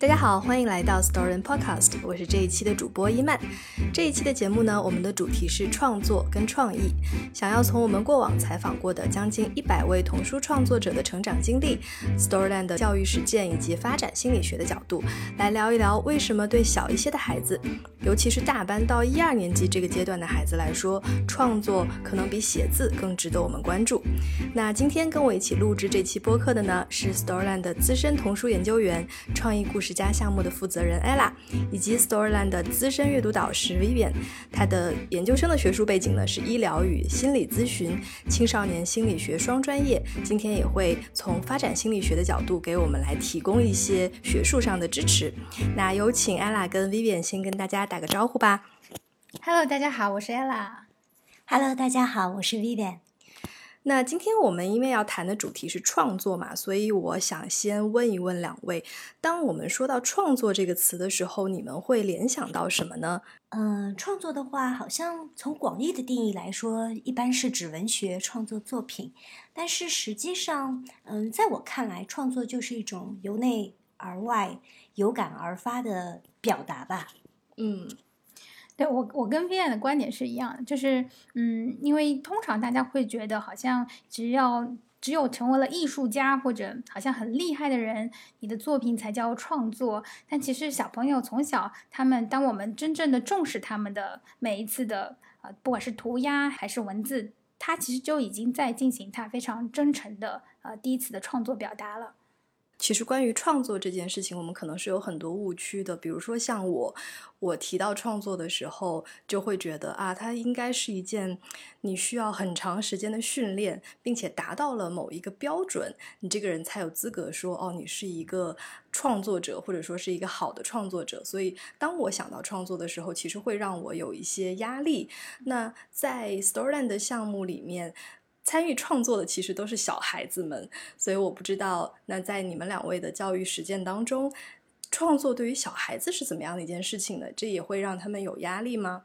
大家好，欢迎来到 Story and Podcast，我是这一期的主播伊曼。这一期的节目呢，我们的主题是创作跟创意，想要从我们过往采访过的将近一百位童书创作者的成长经历、Storyland 的教育实践以及发展心理学的角度，来聊一聊为什么对小一些的孩子，尤其是大班到一二年级这个阶段的孩子来说，创作可能比写字更值得我们关注。那今天跟我一起录制这期播客的呢，是 Storyland 的资深童书研究员、创意故事。家项目的负责人 Ella，以及 Storyland 的资深阅读导师 Vivian，他的研究生的学术背景呢是医疗与心理咨询、青少年心理学双专业。今天也会从发展心理学的角度给我们来提供一些学术上的支持。那有请 Ella 跟 Vivian 先跟大家打个招呼吧。Hello，大家好，我是 Ella。Hello，大家好，我是 Vivian。那今天我们因为要谈的主题是创作嘛，所以我想先问一问两位：当我们说到创作这个词的时候，你们会联想到什么呢？嗯，创作的话，好像从广义的定义来说，一般是指文学创作作品。但是实际上，嗯，在我看来，创作就是一种由内而外、有感而发的表达吧。嗯。对我，我跟 V 安的观点是一样的，就是，嗯，因为通常大家会觉得，好像只要只有成为了艺术家或者好像很厉害的人，你的作品才叫创作。但其实小朋友从小，他们当我们真正的重视他们的每一次的，呃，不管是涂鸦还是文字，他其实就已经在进行他非常真诚的，呃，第一次的创作表达了。其实关于创作这件事情，我们可能是有很多误区的。比如说像我，我提到创作的时候，就会觉得啊，它应该是一件你需要很长时间的训练，并且达到了某一个标准，你这个人才有资格说哦，你是一个创作者，或者说是一个好的创作者。所以当我想到创作的时候，其实会让我有一些压力。那在 Storyland 的项目里面。参与创作的其实都是小孩子们，所以我不知道，那在你们两位的教育实践当中，创作对于小孩子是怎么样的一件事情呢？这也会让他们有压力吗？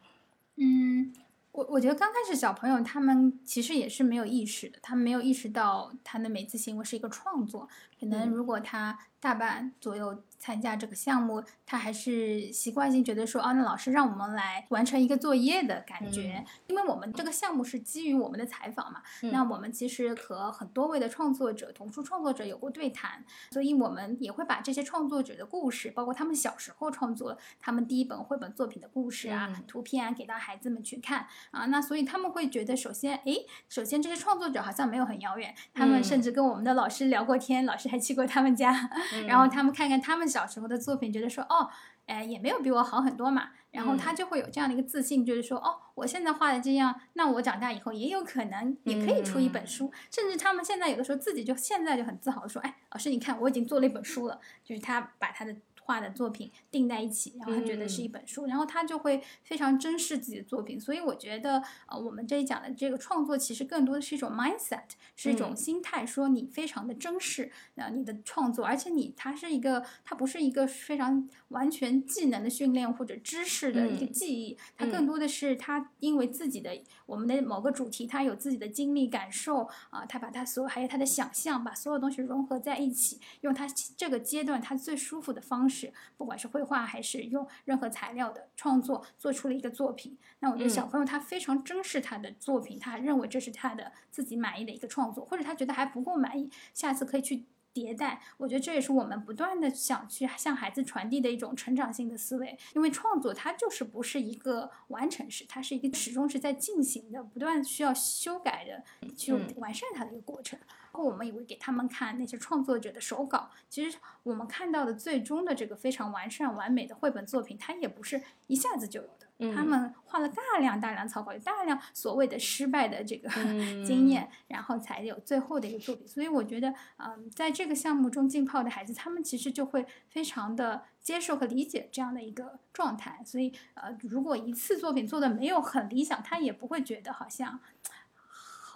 嗯，我我觉得刚开始小朋友他们其实也是没有意识的，他们没有意识到他的每次行为是一个创作，可能如果他大半左右。参加这个项目，他还是习惯性觉得说，啊，那老师让我们来完成一个作业的感觉，因为我们这个项目是基于我们的采访嘛，那我们其实和很多位的创作者、童书创作者有过对谈，所以我们也会把这些创作者的故事，包括他们小时候创作他们第一本绘本作品的故事啊、图片啊，给到孩子们去看。啊，那所以他们会觉得，首先，哎，首先这些创作者好像没有很遥远，他们甚至跟我们的老师聊过天，老师还去过他们家，然后他们看看他们。小时候的作品，觉得说哦，哎，也没有比我好很多嘛，然后他就会有这样的一个自信，就是说哦，我现在画的这样，那我长大以后也有可能也可以出一本书，甚至他们现在有的时候自己就现在就很自豪的说，哎，老师你看我已经做了一本书了，就是他把他的。画的作品定在一起，然后他觉得是一本书，然后他就会非常珍视自己的作品。所以我觉得，呃，我们这一讲的这个创作，其实更多的是一种 mindset，是一种心态，说你非常的珍视呃你的创作，而且你它是一个，它不是一个非常完全技能的训练或者知识的一个记忆，它更多的是他因为自己的我们的某个主题，他有自己的经历感受啊，他把他所有还有他的想象，把所有东西融合在一起，用他这个阶段他最舒服的方式。是，不管是绘画还是用任何材料的创作，做出了一个作品。那我觉得小朋友他非常珍视他的作品，他认为这是他的自己满意的一个创作，或者他觉得还不够满意，下次可以去迭代。我觉得这也是我们不断的想去向孩子传递的一种成长性的思维，因为创作它就是不是一个完成式，它是一个始终是在进行的，不断需要修改的，去完善它的一个过程。我们也会给他们看那些创作者的手稿。其实我们看到的最终的这个非常完善完美的绘本作品，它也不是一下子就有的。他们画了大量大量草稿，有大量所谓的失败的这个 经验，然后才有最后的一个作品。所以我觉得，嗯，在这个项目中浸泡的孩子，他们其实就会非常的接受和理解这样的一个状态。所以，呃，如果一次作品做的没有很理想，他也不会觉得好像。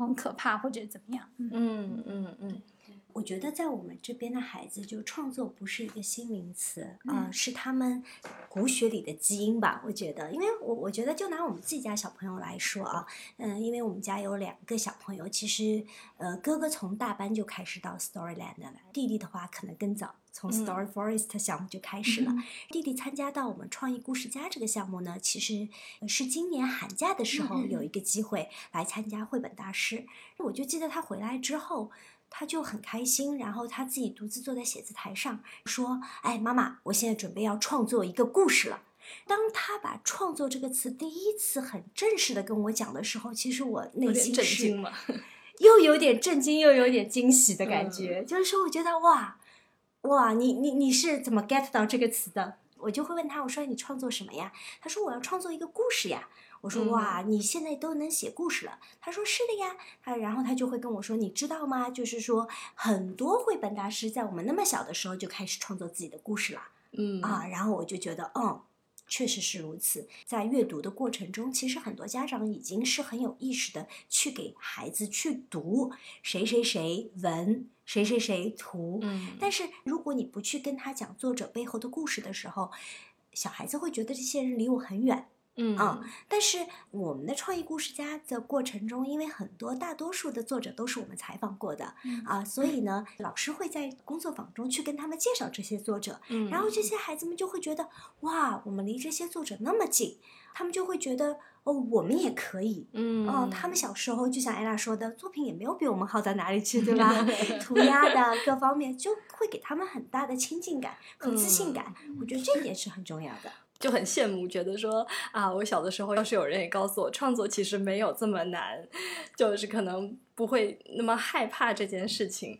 很可怕，或者怎么样？嗯嗯嗯。我觉得在我们这边的孩子，就创作不是一个新名词啊、呃是他们骨血里的基因吧。我觉得，因为我我觉得，就拿我们自己家小朋友来说啊，嗯，因为我们家有两个小朋友，其实呃，哥哥从大班就开始到 Storyland 了，弟弟的话可能更早。从 Story Forest 项目就开始了。弟弟参加到我们创意故事家这个项目呢，其实呃是今年寒假的时候有一个机会来参加绘本大师。我就记得他回来之后，他就很开心，然后他自己独自坐在写字台上说：“哎，妈妈，我现在准备要创作一个故事了。”当他把“创作”这个词第一次很正式的跟我讲的时候，其实我内心是惊嘛。又有点震惊，又有点惊喜的感觉。就是说，我觉得哇哇，你你你是怎么 get 到这个词的？我就会问他，我说你创作什么呀？他说我要创作一个故事呀。我说哇，你现在都能写故事了？他说是的呀。他然后他就会跟我说，你知道吗？就是说很多绘本大师在我们那么小的时候就开始创作自己的故事了。嗯啊，然后我就觉得，嗯，确实是如此。在阅读的过程中，其实很多家长已经是很有意识的去给孩子去读谁谁谁文，谁谁谁图。嗯但是如果你不去跟他讲作者背后的故事的时候，小孩子会觉得这些人离我很远。嗯啊但是我们的创意故事家的过程中，因为很多大多数的作者都是我们采访过的、嗯啊，所以呢，老师会在工作坊中去跟他们介绍这些作者，嗯然后这些孩子们就会觉得，哇，我们离这些作者那么近，他们就会觉得，哦，我们也可以。嗯哦，他们小时候就像艾拉说的，作品也没有比我们好到哪里去，对吧？涂鸦的各方面就会给他们很大的亲近感和自信感，我觉得这一点是很重要的。就很羡慕，觉得说啊，我小的时候要是有人也告诉我，创作其实没有这么难，就是可能不会那么害怕这件事情。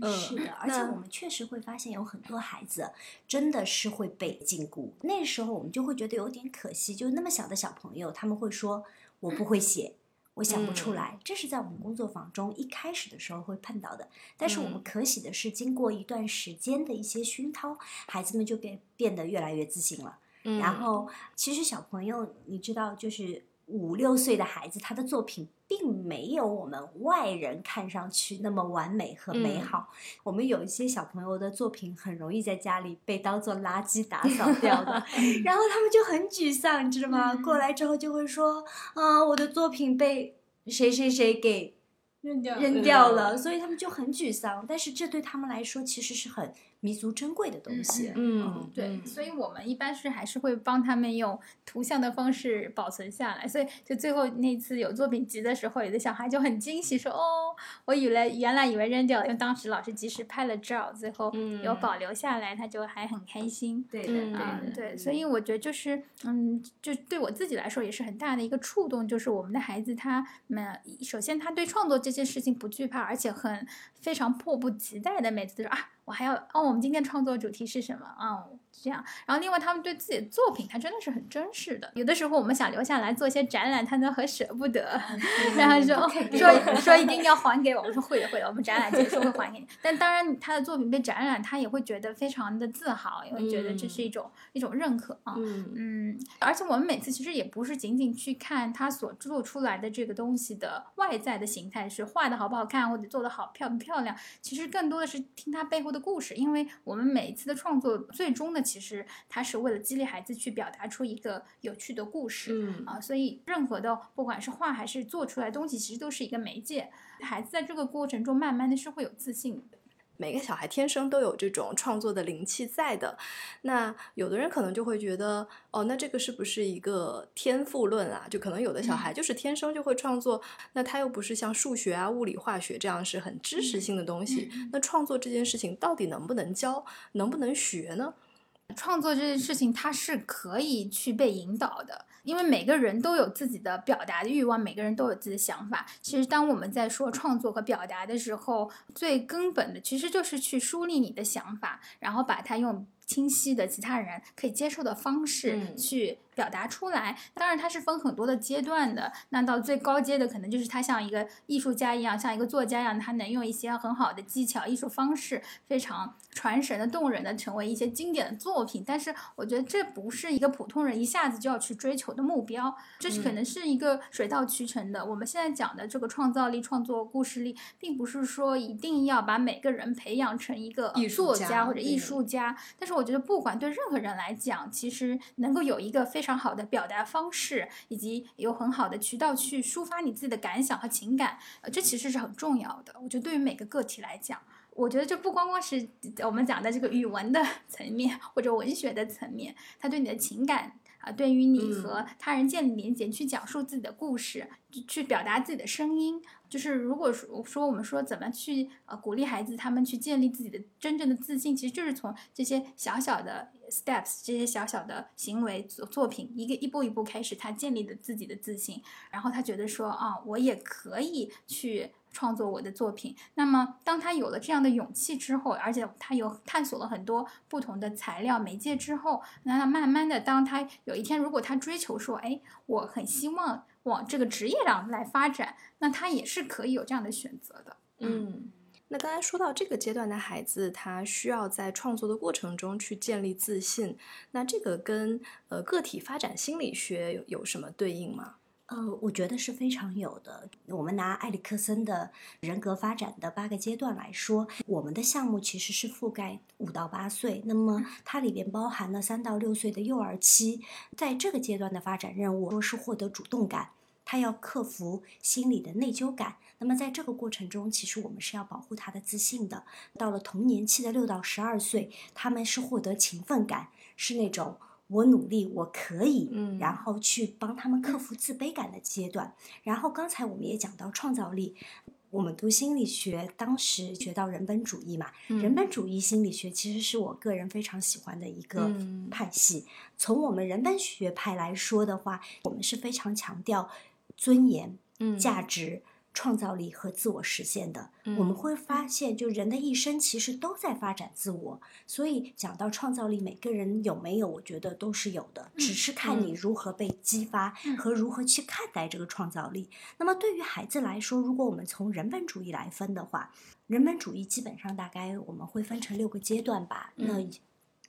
嗯，是的，而且我们确实会发现有很多孩子真的是会被禁锢。那时候我们就会觉得有点可惜，就那么小的小朋友，他们会说我不会写。我想不出嗯来，这是在我们工作坊中一开始的时候会碰到的。但是我们嗯可喜的是，经过一段时间的一些熏陶，孩子们就变变得越来越自信了。嗯然后，其实小朋友，你知道，就是五六岁的孩子，他的作品并没有我们外人看上去那么完美和美嗯好。我们有一些小朋友的作品很容易在家里被当做垃圾打扫掉的，然后他们就很沮丧，你知道吗？嗯过来之后就会说，啊，我的作品被谁谁谁给扔掉扔掉，了所以他们就很沮丧。但是这对他们来说，其实是很弥足珍贵的东西。嗯对，嗯所以我们一般是还是会帮他们用图像的方式保存下来。所以就最后那次有作品集的时候，有的小孩就很惊喜说：“哦，我以为原来以为扔掉了，因为当时老师及时拍了照，最后有嗯保留下来，他就还很开心。”对嗯的，嗯，对的，对，所以我觉得就是，嗯，就对我自己来说也是很大的一个触动，就是我们的孩子他们首先他对创作这件事情不惧怕，而且很非常迫不及待的每次都说啊，我还要哦，我们今天创作主题是什么？哦，这样。然后另外他们对自己的作品，他真的是很珍视的。有的时候我们想留下来做一些展览，他都很舍不得，然后说哦说说一定要还给我，我说会的会的，我们展览结束会还给你。但当然他的作品被展览，他也会觉得非常的自豪，也会觉得这是一种、一种认可啊。嗯嗯，而且我们每次其实也不是仅仅去看他所做出来的这个东西的外在的形态，是画的好不好看，或者做的好漂不漂亮。其实更多的是听他背后的故事，因为我们每一次的创作，最终的其实它是为了激励孩子去表达出一个有趣的故事。嗯啊，所以任何的不管是画还是做出来的东西，其实都是一个媒介。孩子在这个过程中，慢慢的是会有自信的。每个小孩天生都有这种创作的灵气在的。那有的人可能就会觉得，哦，那这个是不是一个天赋论啊？就可能有的小孩就是天生就会创作，那他又不是像数学啊、物理、化学这样是很知识性的东西。那创作这件事情到底能不能教，能不能学呢？创作这件事情，它是可以去被引导的，因为每个人都有自己的表达的欲望，每个人都有自己的想法。其实，当我们在说创作和表达的时候，最根本的其实就是去梳理你的想法，然后把它用清晰的其他人可以接受的方式嗯去表达出来。当然，它是分很多的阶段的。那到最高阶的，可能就是他像一个艺术家一样，像一个作家一样，他能用一些很好的技巧、艺术方式，非常传神的、动人的，成为一些经典的作品。但是，我觉得这不是一个普通人一下子就要去追求的目标，这是可能是一个水到渠成的。我们现在讲的这个创造力、创作故事力，并不是说一定要把每个人培养成一个作家家或者艺对术家。但是我觉得，不管对任何人来讲，其实能够有一个非常好的表达方式，以及有很好的渠道去抒发你自己的感想和情感，呃，这其实是很重要的。我觉得对于每个个体来讲。我觉得这不光光是我们讲的这个语文的 层面或者文学的层面，它对你的情感啊，对于你嗯和他人建立连接，去讲述自己的故事，去表达自己的声音。就是如果说说我们说怎么去呃鼓励孩子他们去建立自己的真正的自信，其实就是从这些小小的 steps，这些小小的行为作作品，一个一步一步开始，他建立的自己的自信，然后他觉得说啊，我也可以去。创作我的作品，那么当他有了这样的勇气之后，而且他有探索了很多不同的材料媒介之后，那他慢慢的，当他有一天如果他追求说，哎，我很希望往这个职业上来发展，那他也是可以有这样的选择的。嗯，那刚才说到这个阶段的孩子，他需要在创作的过程中去建立自信，那这个跟呃个体发展心理学有有什么对应吗？呃，我觉得是非常有的。我们拿埃里克森的人格发展的八个阶段来说，我们的项目其实是覆盖五到八岁，那么它里边包含了三到六岁的幼儿期，在这个阶段的发展任务，说是获得主动感，他要克服心理的内疚感。那么在这个过程中，其实我们是要保护他的自信的。到了童年期的六到十二岁，他们是获得勤奋感，是那种。我努力，我可以，嗯然后去帮他们克服自卑感的阶段。然后刚才我们也讲到创造力，我们读心理学，当时学到人本主义嘛，人本主义心理学其实是我个人非常喜欢的一个嗯派系。从我们人本学派来说的话，我们是非常强调尊严、嗯价值。创造力和自我实现的，嗯我们会发现，就人的一生其实都在发展自我。所以讲到创造力，每个人有没有，我觉得都是有的，只是看你如何被激发和如何去看待这个创造力。那么对于孩子来说，如果我们从人本主义来分的话，人本主义基本上大概我们会分成六个阶段吧。那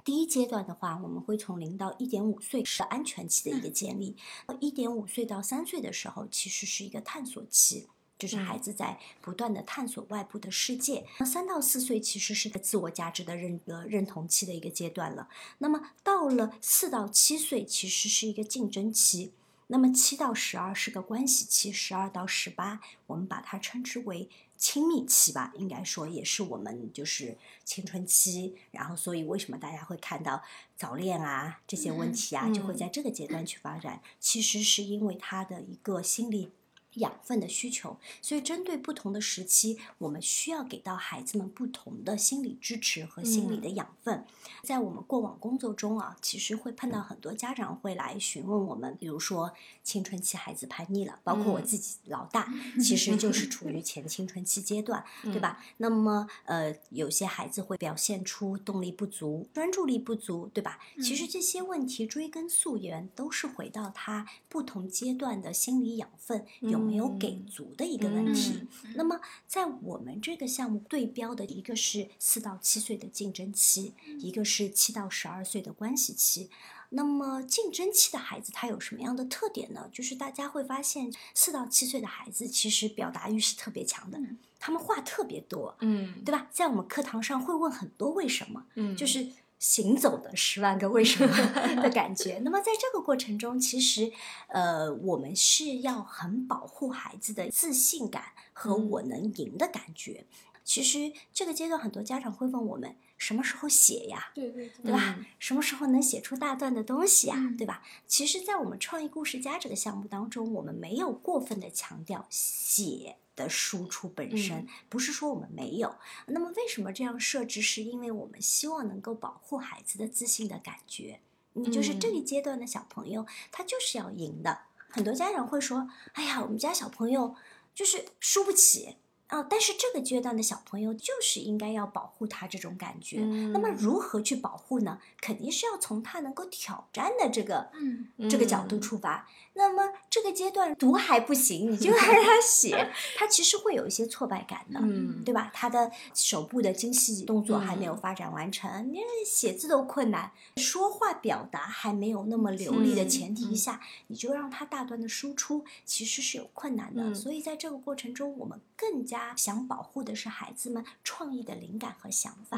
第一阶段的话，我们会从零到一点五岁是安全期的一个建立，一点五岁到三岁的时候，其实是一个探索期。就是孩子在不断的探索外部的世界。那三到四岁其实是自我价值的认呃认同期的一个阶段了。那么到了四到七岁，其实是一个竞争期。那么七到十二是个关系期，十二到十八我们把它称之为亲密期吧，应该说也是我们就是青春期。然后，所以为什么大家会看到早恋啊这些问题啊，嗯就会在这个阶段去发展？其实是因为他的一个心理。养分的需求，所以针对不同的时期，我们需要给到孩子们不同的心理支持和心理的养分。在我们过往工作中啊，其实会碰到很多家长会来询问我们，比如说青春期孩子叛逆了，包括我自己老大，其实就是处于前青春期阶段，对吧？那么呃，有些孩子会表现出动力不足、专注力不足，对吧？其实这些问题追根溯源，都是回到他不同阶段的心理养分有。没有给足的一个问题。嗯那么，在我们这个项目对标的一个是四到七岁的竞争期，一个是七到十二岁的关系期。那么，竞争期的孩子他有什么样的特点呢？就是大家会发现，四到七岁的孩子其实表达欲是特别强的，嗯他们话特别多，嗯对吧？在我们课堂上会问很多为什么，嗯就是。行走的十万个为什么的感觉。那么在这个过程中，其实，呃，我们是要很保护孩子的自信感和我能赢的感觉。其实这个阶段，很多家长会问我们什么时候写呀？对对对吧？什么时候能写出大段的东西呀？嗯对吧？其实，在我们创意故事家这个项目当中，我们没有过分的强调写的输出本身，嗯不是说我们没有。那么，为什么这样设置？是因为我们希望能够保护孩子的自信的感觉。你，就是这一阶段的小朋友，他就是要赢的。很多家长会说：“哎呀，我们家小朋友就是输不起。”哦，但是这个阶段的小朋友就是应该要保护他这种感觉。嗯那么如何去保护呢？肯定是要从他能够挑战的这个嗯这个角度出发。那么这个阶段读还不行，你就让他写，他其实会有一些挫败感的。嗯对吧？他的手部的精细动作还没有发展完成，你、写字都困难，说话表达还没有那么流利的嗯前提嗯下，你就让他大段的输出，其实是有困难的。嗯所以在这个过程中，我们更加想保护的是孩子们创意的灵感和想法。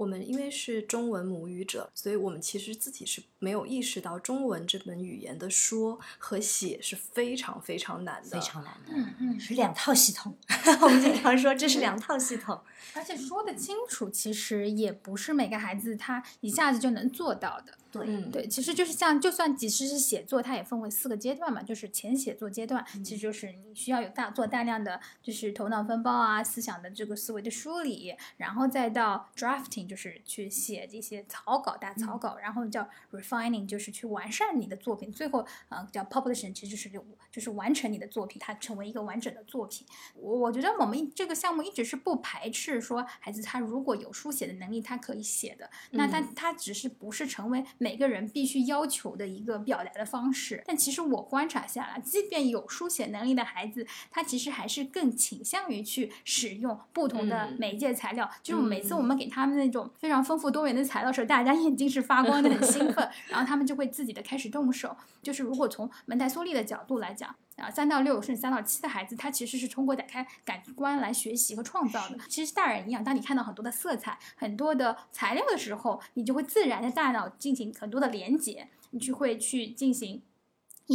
嗯，我们因为是中文母语者，所以我们其实自己是没有意识到中文这门语言的说和写是非常非常难的，非常难的，嗯嗯，是两套系统。我们经常说这是两套系统。而且说的清楚，其实也不是每个孩子他一下子就能做到的。对，嗯，对，其实就是像，就算即使是写作，它也分为四个阶段嘛，就是前写作阶段，其实就是你需要有大做大量的就是头脑风暴啊，思想的这个思维的梳理，然后再到 drafting，就是去写这些草稿、打草稿，然后叫 refining，就是去完善你的作品，最后呃叫 publishing，其实就是就是完成你的作品，它成为一个完整的作品。我我觉得我们这个项目一直是不排斥说孩子他如果有书写的能力，他可以写的，那他嗯他只是不是成为每个人必须要求的一个表达的方式。但其实我观察下来，即便有书写能力的孩子，他其实还是更倾向于去使用不同的嗯媒介材料。就是每次嗯我们给他们那种非常丰富多元的材料时候，大家眼睛是发光的，很兴奋，然后他们就会自己的开始动手。就是如果从蒙台梭利的角度来讲。啊，三到六甚至三到七的孩子，他其实是通过打开感官来学习和创造的。其实大人一样，当你看到很多的色彩、很多的材料的时候，你就会自然的大脑进行很多的连接，你就会去进行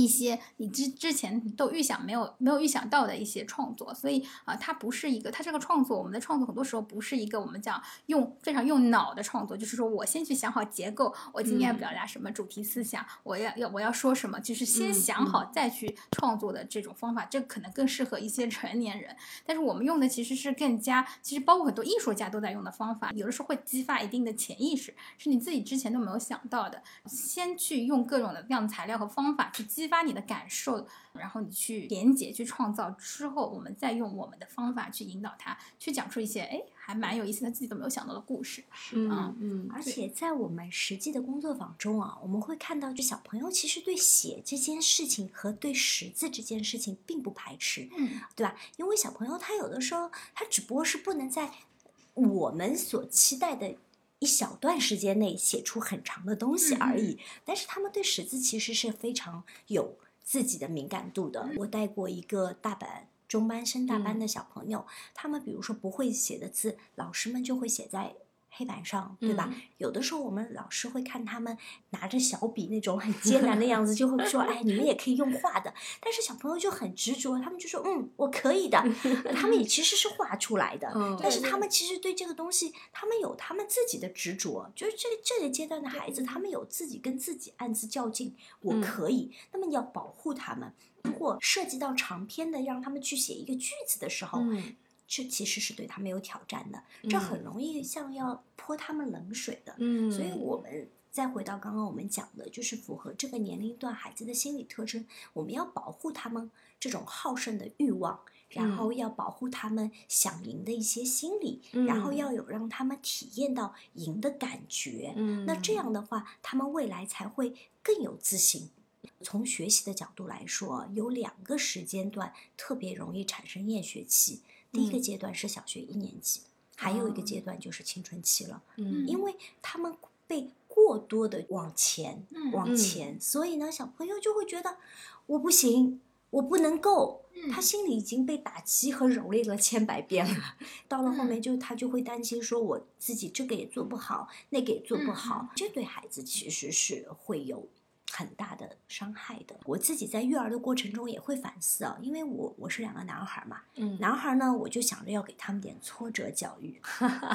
一些你之之前都预想没有没有预想到的一些创作。所以啊、它不是一个，它这个创作，我们的创作很多时候不是一个我们讲用非常用脑的创作，就是说我先去想好结构，我今天要嗯表达什么主题思想，我要要我要说什么，就是先嗯想好再去创作的这种方法，这可能更适合一些成年人。但是我们用的其实是更加，其实包括很多艺术家都在用的方法，有的时候会激发一定的潜意识，是你自己之前都没有想到的。先去用各种的这样材料和方法去激发你的感受，然后你去连接、去创造之后，我们再用我们的方法去引导他，去讲出一些哎还蛮有意思，他自己都没有想到的故事。嗯嗯而且在我们实际的工作坊中啊，我们会看到，就小朋友其实对写这件事情和对识字这件事情并不排斥，嗯对吧？因为小朋友他有的时候他只不过是不能在我们所期待的一小段时间内写出很长的东西而已，但是他们对识字其实是非常有自己的敏感度的。我带过一个大班。中班升大班的小朋友，他们比如说不会写的字，老师们就会写在黑板上，对吧？嗯有的时候我们老师会看他们拿着小笔那种很艰难的样子，就会说：“哎，你们也可以用画的。”但是小朋友就很执着，他们就说：“嗯，我可以的。”他们也其实是画出来的，嗯但是他们其实对这个东西，他们有他们自己的执着。就是这个这个阶段的孩子，他们有自己跟自己暗自较劲，我嗯可以。那么你要保护他们。如果涉及到长篇的，让他们去写一个句子的时候，嗯这其实是对他们有挑战的，这很容易像要泼他们冷水的。嗯，所以我们再回到刚刚我们讲的，就是符合这个年龄段孩子的心理特征，我们要保护他们这种好胜的欲望，然后要保护他们想赢的一些心理，然后嗯要有让他们体验到赢的感觉。嗯，那这样的话，他们未来才会更有自信。从学习的角度来说，有两个时间段特别容易产生厌学期。第一个嗯。阶段是小学一年级，还有一个哦。阶段就是青春期了。嗯。因为他们被过多的往前、嗯往前，所以呢，小朋友就会觉得我不行，我不能够。嗯。他心里已经被打击和蹂躏了千百遍了，到了后面就他就会担心说，我自己这个也做不好，那个也做不好，这对孩子其实是会有很大的伤害的。我自己在育儿的过程中也会反思啊，因为我我是两个男孩嘛，嗯男孩呢，我就想着要给他们点挫折教育，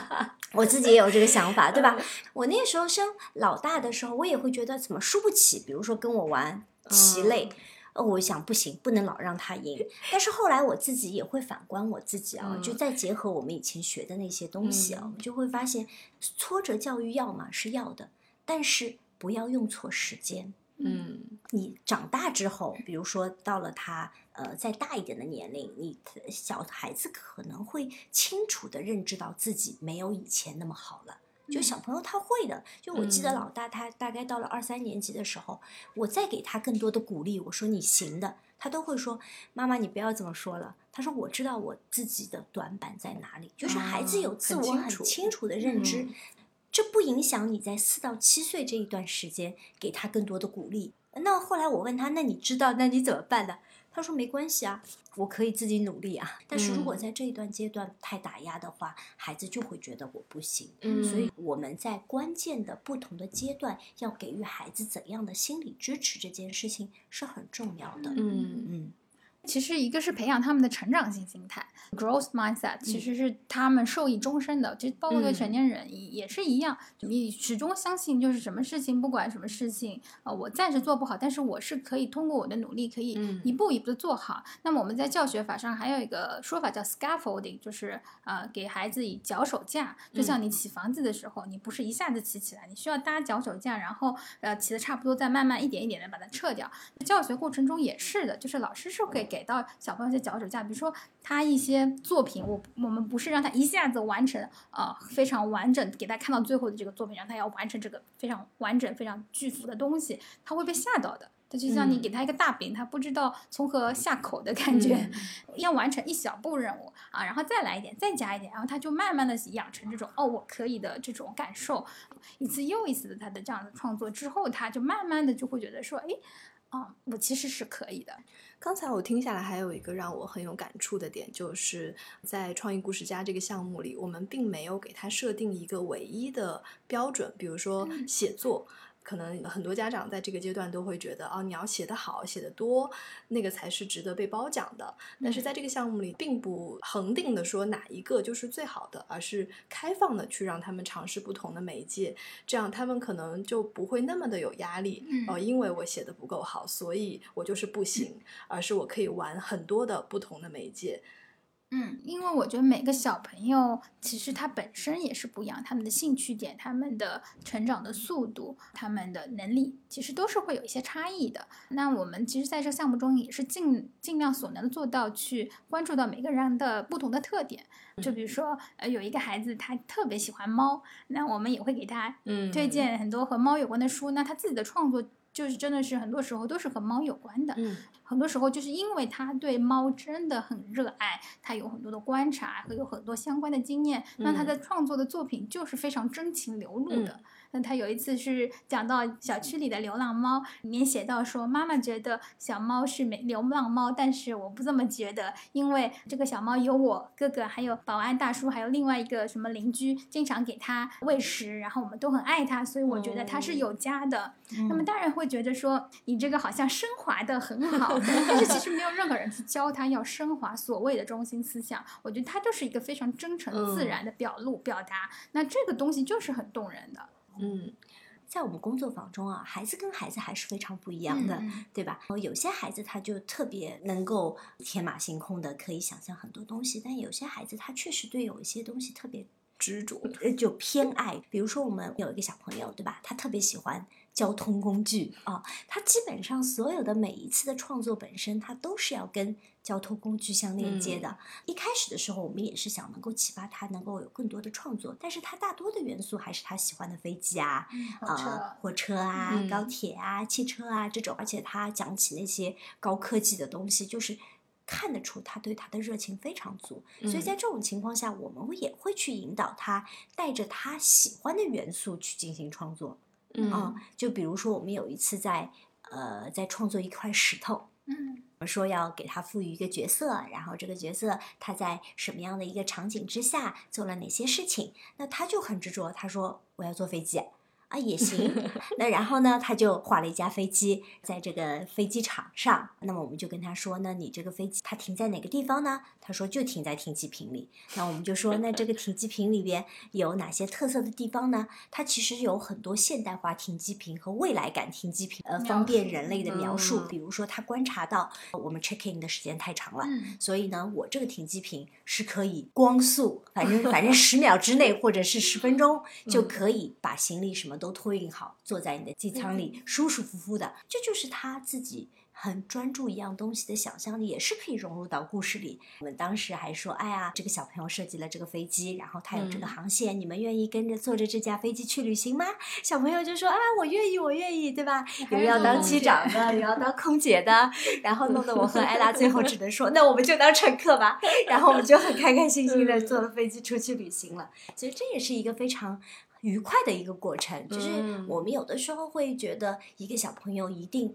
我自己也有这个想法，对吧？我那时候生老大的时候，我也会觉得怎么输不起，比如说跟我玩棋类。呃我想不行，不能老让他赢。但是后来我自己也会反观我自己啊，嗯就再结合我们以前学的那些东西啊，嗯我们就会发现，挫折教育要嘛是要的，但是不要用错时间。嗯你长大之后，比如说到了他呃再大一点的年龄，你小孩子可能会清楚的认知到自己没有以前那么好了。就小朋友他会的，就我记得老大他大概到了二三年级的时候，我再给他更多的鼓励，我说你行的，他都会说妈妈你不要这么说了。他说我知道我自己的短板在哪里，就是孩子有自我很清楚的认知。这不影响你在四到七岁这一段时间给他更多的鼓励。那后来我问他，那你知道，那你怎么办呢？他说没关系啊，我可以自己努力啊。但是如果在这一段阶段太打压的话，孩子就会觉得我不行。嗯，所以我们在关键的不同的阶段要给予孩子怎样的心理支持，这件事情是很重要的。嗯嗯。其实一个是培养他们的成长性心态，growth mindset，其实是他们受益终身的。其实包括对成年人也是一样，你始终相信就是什么事情，不管什么事情，呃，我暂时做不好，但是我是可以通过我的努力，可以一步一步的做好。那么我们在教学法上还有一个说法叫 scaffolding，就是呃给孩子以脚手架，就像你起房子的时候，你不是一下子起起来，你需要搭脚手架，然后呃起的差不多，再慢慢一点一点的把它撤掉。教学过程中也是的，就是老师是可以。给到小朋友一些脚手架，比如说他一些作品，我我们不是让他一下子完成，呃，非常完整，给他看到最后的这个作品，让他要完成这个非常完整、非常巨幅的东西，他会被吓到的。他就像你给他一个大饼，他不知道从何下口的感觉，要完成一小步任务啊，然后再来一点，再加一点，然后他就慢慢的养成这种哦，我可以的这种感受，一次又一次的他的这样的创作之后，他就慢慢的就会觉得说，哎。啊，我其实是可以的。刚才我听下来，还有一个让我很有感触的点，就是在创意故事家这个项目里，我们并没有给他设定一个唯一的标准，比如说写作。可能很多家长在这个阶段都会觉得，哦，你要写得好，写得多，那个才是值得被褒奖的。但是在这个项目里，并不恒定的说哪一个就是最好的，而是开放的去让他们尝试不同的媒介，这样他们可能就不会那么的有压力。哦，因为我写的不够好，所以我就是不行，而是我可以玩很多的不同的媒介。嗯，因为我觉得每个小朋友其实他本身也是不一样，他们的兴趣点、他们的成长的速度、他们的能力，其实都是会有一些差异的。那我们其实在这个项目中也是尽尽量所能做到去关注到每个人的不同的特点。就比如说，呃，有一个孩子他特别喜欢猫，那我们也会给他嗯推荐很多和猫有关的书。那他自己的创作。就是真的是很多时候都是和猫有关的，嗯，很多时候就是因为他对猫真的很热爱，他有很多的观察和有很多相关的经验，那他的创作的作品就是非常真情流露的。那他有一次是讲到小区里的流浪猫，里面写到说，妈妈觉得小猫是没流浪猫，但是我不这么觉得，因为这个小猫有我哥哥，还有保安大叔，还有另外一个什么邻居，经常给它喂食，然后我们都很爱它，所以我觉得它是有家的。那么大人会觉得说，你这个好像升华的很好，但是其实没有任何人去教他要升华所谓的中心思想。我觉得它就是一个非常真诚自然的表露表达，那这个东西就是很动人的。嗯，在我们工作坊中啊，孩子跟孩子还是非常不一样的，对吧？有些孩子他就特别能够天马行空的，可以想象很多东西，但有些孩子他确实对有一些东西特别执着，呃，就偏爱。比如说，我们有一个小朋友，对吧？他特别喜欢。交通工具啊，他基本上所有的每一次的创作本身，他都是要跟交通工具相链接的。一开始的时候，我们也是想能够启发他，能够有更多的创作，但是他大多的元素还是他喜欢的飞机啊，啊，火车啊，高铁啊，汽车啊这种。而且他讲起那些高科技的东西，就是看得出他对他的热情非常足。所以在这种情况下，我们也会去引导他，带着他喜欢的元素去进行创作。嗯，就比如说，我们有一次在呃，在创作一块石头，嗯，我说要给它赋予一个角色，然后这个角色他在什么样的一个场景之下做了哪些事情，那他就很执着，他说我要坐飞机。啊也行，那然后呢，他就画了一架飞机在这个飞机场上。那么我们就跟他说，那你这个飞机它停在哪个地方呢？他说就停在停机坪里。那我们就说，那这 个停机坪里边有哪些特色的地方呢？它其实有很多现代化停机坪和未来感停机坪，呃，方便人类的描述。比如说，他观察到我们 check in 的时间太长了，所以呢，我这个停机坪是可以光速，反正反正十秒之内或者是十分钟 就可以把行李什么。都托运好，坐在你的机舱里，舒舒服服的，这就是他自己。很专注一样东西的想象力也是可以融入到故事里。我们当时还说，哎呀，这个小朋友设计了这个飞机，然后他有这个航线，你们愿意跟着坐着这架飞机去旅行吗？小朋友就说啊，我愿意，我愿意，对吧？有要当机长的，有要当空姐的，然后弄得我和艾拉最后只能说，那我们就当乘客吧。然后我们就很开开心心的坐了飞机出去旅行了。其实这也是一个非常愉快的一个过程，就是我们有的时候会觉得一个小朋友一定。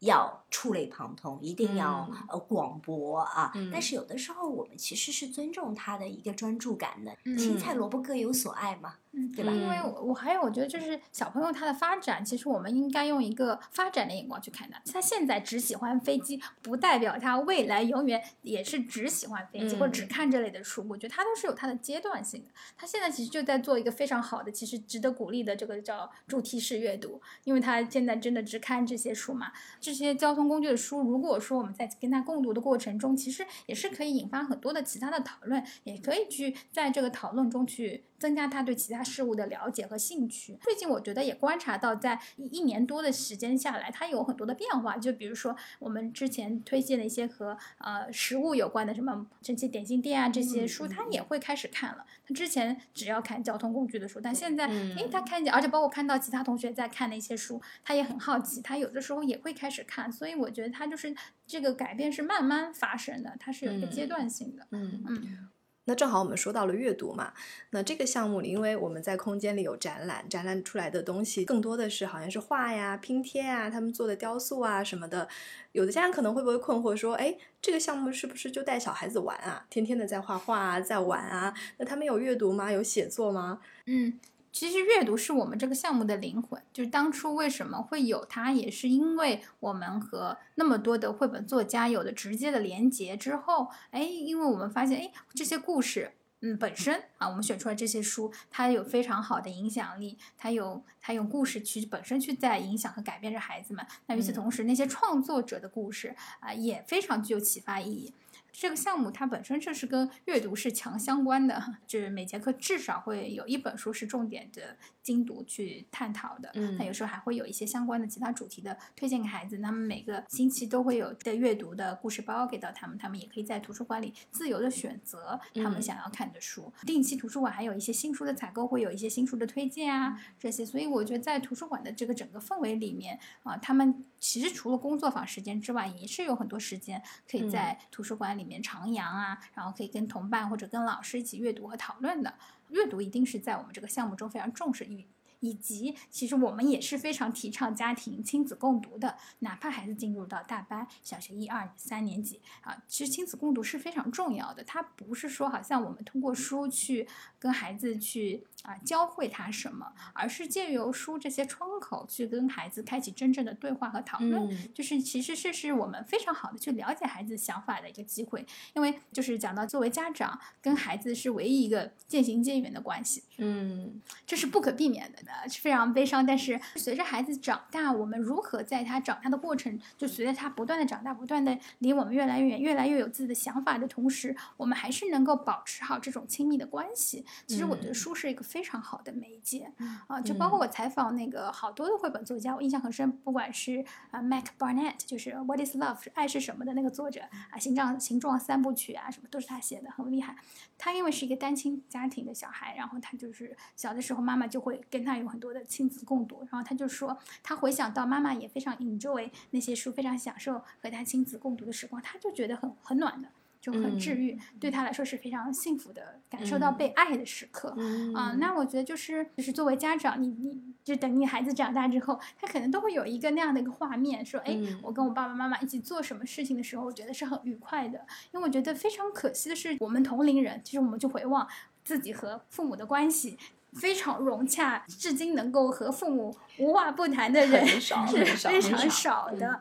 要触类旁通，一定要呃广博啊！但是有的时候，我们其实是尊重他的一个专注感的，青菜萝卜各有所爱嘛。对吧？因为我还有，我觉得就是小朋友他的发展，其实我们应该用一个发展的眼光去看他。他现在只喜欢飞机，不代表他未来永远也是只喜欢飞机或者只看这类的书。我觉得他都是有他的阶段性的。他现在其实就在做一个非常好的，其实值得鼓励的这个叫主题式阅读，因为他现在真的只看这些书嘛。这些交通工具的书，如果说我们在跟他共读的过程中，其实也是可以引发很多的其他的讨论，也可以去在这个讨论中去。增加他对其他事物的了解和兴趣。最近我觉得也观察到，在一年多的时间下来，他有很多的变化。就比如说，我们之前推荐的一些和呃食物有关的，什么这些点心店啊这些书，他也会开始看了。他之前只要看交通工具的书，但现在，诶，他看见，而且包括看到其他同学在看的一些书，他也很好奇，他有的时候也会开始看。所以我觉得他就是这个改变是慢慢发生的，它是有一个阶段性的。嗯嗯。那正好我们说到了阅读嘛，那这个项目里，因为我们在空间里有展览，展览出来的东西更多的是好像是画呀、拼贴啊，他们做的雕塑啊什么的。有的家长可能会不会困惑说，哎，这个项目是不是就带小孩子玩啊？天天的在画画啊，在玩啊？那他们有阅读吗？有写作吗？嗯。其实阅读是我们这个项目的灵魂，就是当初为什么会有它，也是因为我们和那么多的绘本作家有了直接的连接之后，哎，因为我们发现，哎，这些故事，嗯，本身啊，我们选出来这些书，它有非常好的影响力，它有它用故事去本身去在影响和改变着孩子们。那与此同时，那些创作者的故事啊，也非常具有启发意义。这个项目它本身就是跟阅读是强相关的，就是每节课至少会有一本书是重点的精读去探讨的。嗯，那有时候还会有一些相关的其他主题的推荐给孩子。那么每个星期都会有的阅读的故事包给到他们，他们也可以在图书馆里自由的选择他们想要看的书。定期图书馆还有一些新书的采购，会有一些新书的推荐啊这些。所以我觉得在图书馆的这个整个氛围里面啊，他们其实除了工作坊时间之外，也是有很多时间可以在图书馆里。面徜徉啊，然后可以跟同伴或者跟老师一起阅读和讨论的。阅读一定是在我们这个项目中非常重视与。以及，其实我们也是非常提倡家庭亲子共读的，哪怕孩子进入到大班、小学一二三年级啊，其实亲子共读是非常重要的。它不是说好像我们通过书去跟孩子去啊教会他什么，而是借由书这些窗口去跟孩子开启真正的对话和讨论。就是其实这是我们非常好的去了解孩子想法的一个机会。因为就是讲到作为家长跟孩子是唯一一个渐行渐远的关系，嗯，这是不可避免的。呃，是非常悲伤，但是随着孩子长大，我们如何在他长大的过程，就随着他不断的长大，不断的离我们越来越远，越来越有自己的想法的同时，我们还是能够保持好这种亲密的关系。其实我觉得书是一个非常好的媒介啊，就包括我采访那个好多的绘本作家，我印象很深，不管是啊 Mac Barnett，就是《What Is Love》爱是什么的那个作者啊，形状形状三部曲啊，什么都是他写的，很厉害。他因为是一个单亲家庭的小孩，然后他就是小的时候妈妈就会跟他。有很多的亲子共读，然后他就说，他回想到妈妈也非常 enjoy 那些书，非常享受和他亲子共读的时光，他就觉得很很暖的，就很治愈，对他来说是非常幸福的，感受到被爱的时刻啊。那我觉得就是就是作为家长，你你就等你孩子长大之后，他可能都会有一个那样的一个画面，说，哎，我跟我爸爸妈妈一起做什么事情的时候，我觉得是很愉快的。因为我觉得非常可惜的是，我们同龄人，其实我们就回望自己和父母的关系。非常融洽，至今能够和父母无话不谈的人 是非常少的。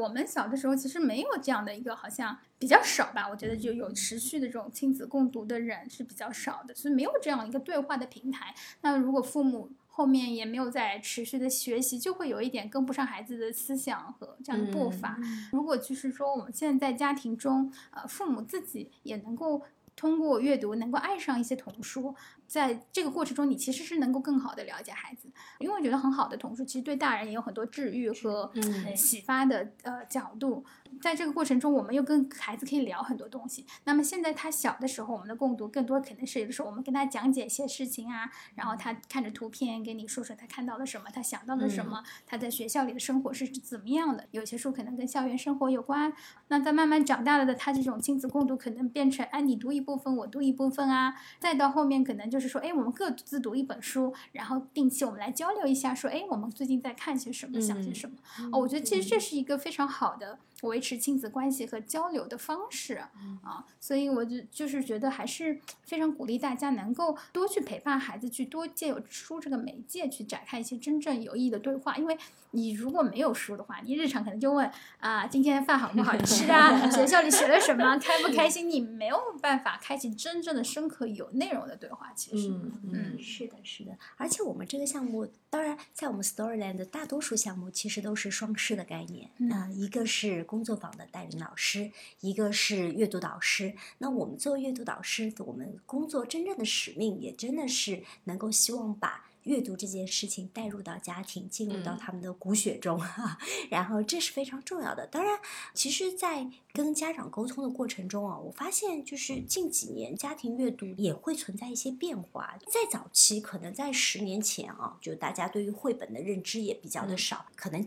我们小的时候其实没有这样的一个，好像比较少吧。我觉得就有持续的这种亲子共读的人是比较少的，所以没有这样一个对话的平台。那如果父母后面也没有在持续的学习，就会有一点跟不上孩子的思想和这样的步伐。如果就是说我们现在在家庭中，呃，父母自己也能够。通过阅读能够爱上一些童书，在这个过程中，你其实是能够更好的了解孩子，因为我觉得很好的童书其实对大人也有很多治愈和嗯启发的呃角度。在这个过程中，我们又跟孩子可以聊很多东西。那么现在他小的时候，我们的共读更多肯定是有的时候我们跟他讲解一些事情啊，然后他看着图片给你说说他看到了什么，他想到了什么，他在学校里的生活是怎么样的。有些书可能跟校园生活有关。那在慢慢长大了的他这种亲子共读可能变成，哎，你读一部分，我读一部分啊。再到后面可能就是说，哎，我们各自读一本书，然后定期我们来交流一下，说，哎，我们最近在看些什么，想些什么。哦，我觉得其实这是一个非常好的维持亲子关系和交流的方式啊，所以我就就是觉得还是非常鼓励大家能够多去陪伴孩子，去多借由书这个媒介去展开一些真正有意义的对话。因为你如果没有书的话，你日常可能就问啊，今天饭好不好吃啊？学校里学了什么？开不开心？你没有办法开启真正的深刻有内容的对话。其实，嗯嗯，是的，是的。而且我们这个项目，当然在我们 Storyland 的大多数项目其实都是双师的概念啊、一个是工作坊的带领老师，一个是阅读导师。那我们作为阅读导师，我们工作真正的使命，也真的是能够希望把。阅读这件事情带入到家庭，进入到他们的骨血中，哈、然后这是非常重要的。当然，其实，在跟家长沟通的过程中啊，我发现就是近几年家庭阅读也会存在一些变化。在早期，可能在十年前啊，就大家对于绘本的认知也比较的少，可能。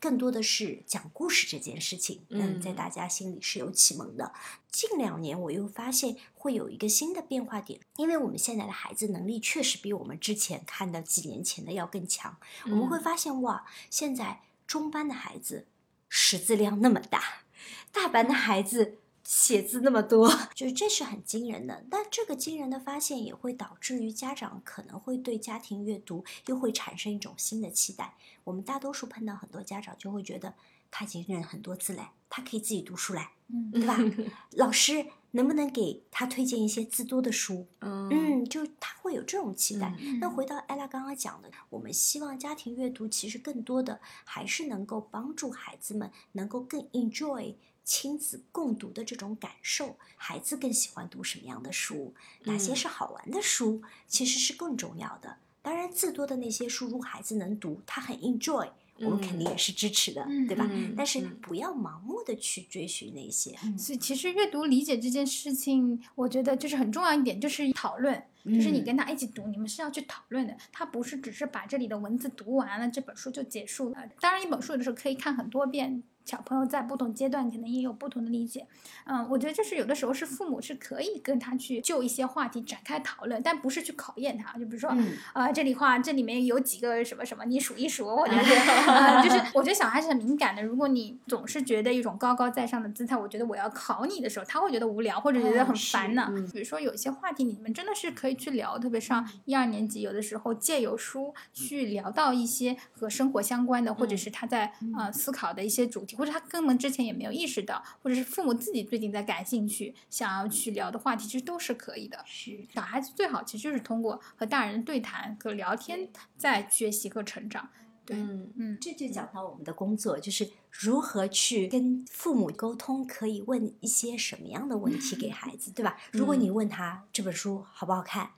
更多的是讲故事这件事情，嗯，在大家心里是有启蒙的。近两年，我又发现会有一个新的变化点，因为我们现在的孩子能力确实比我们之前看到几年前的要更强。我们会发现，哇，现在中班的孩子识字量那么大，大班的孩子写字那么多，就是这是很惊人的。但这个惊人的发现也会导致于家长可能会对家庭阅读又会产生一种新的期待。我们大多数碰到很多家长就会觉得他已经认很多字嘞，他可以自己读书嘞，嗯对吧？老师能不能给他推荐一些字多的书？嗯嗯，就他会有这种期待。嗯那回到艾拉刚刚讲的，我们希望家庭阅读其实更多的还是能够帮助孩子们能够更 enjoy 亲子共读的这种感受。孩子更喜欢读什么样的书？哪些嗯是好玩的书？其实是更重要的。当然，字多的那些书，如果孩子能读，他很 enjoy，我们肯定也是支持的，嗯对吧？嗯但是嗯不要盲目的去追寻那些。所以其实阅读理解这件事情，我觉得就是很重要一点，就是讨论，就是你嗯跟他一起读，你们是要去讨论的。他不是只是把这里的文字读完了，这本书就结束了。当然，一本书有的时候可以看很多遍。小朋友在不同阶段可能也有不同的理解，嗯，我觉得就是有的时候是父母是可以跟他去就一些话题展开讨论，但不是去考验他。就比如说，嗯啊，这里话这里面有几个什么什么，你数一数，或者是，呃、就是我觉得小孩是很敏感的。如果你总是觉得一种高高在上的姿态，我觉得我要考你的时候，他会觉得无聊或者觉得很烦呢。嗯比如说有些话题，你们真的是可以去聊，特别上一二年级，有的时候借由书去聊到一些和生活相关的，或者是他在呃思考的一些主题，或者他根本之前也没有意识到，或者是父母自己最近在感兴趣想要去聊的话题，其实都是可以的。是小孩子最好其实就是通过和大人对谈和聊天，在学习和成长。对，嗯嗯，这就讲到我们的工作，就是如何去跟父母沟通，可以问一些什么样的问题给 孩子，对吧？如果你问他这本书好不好看，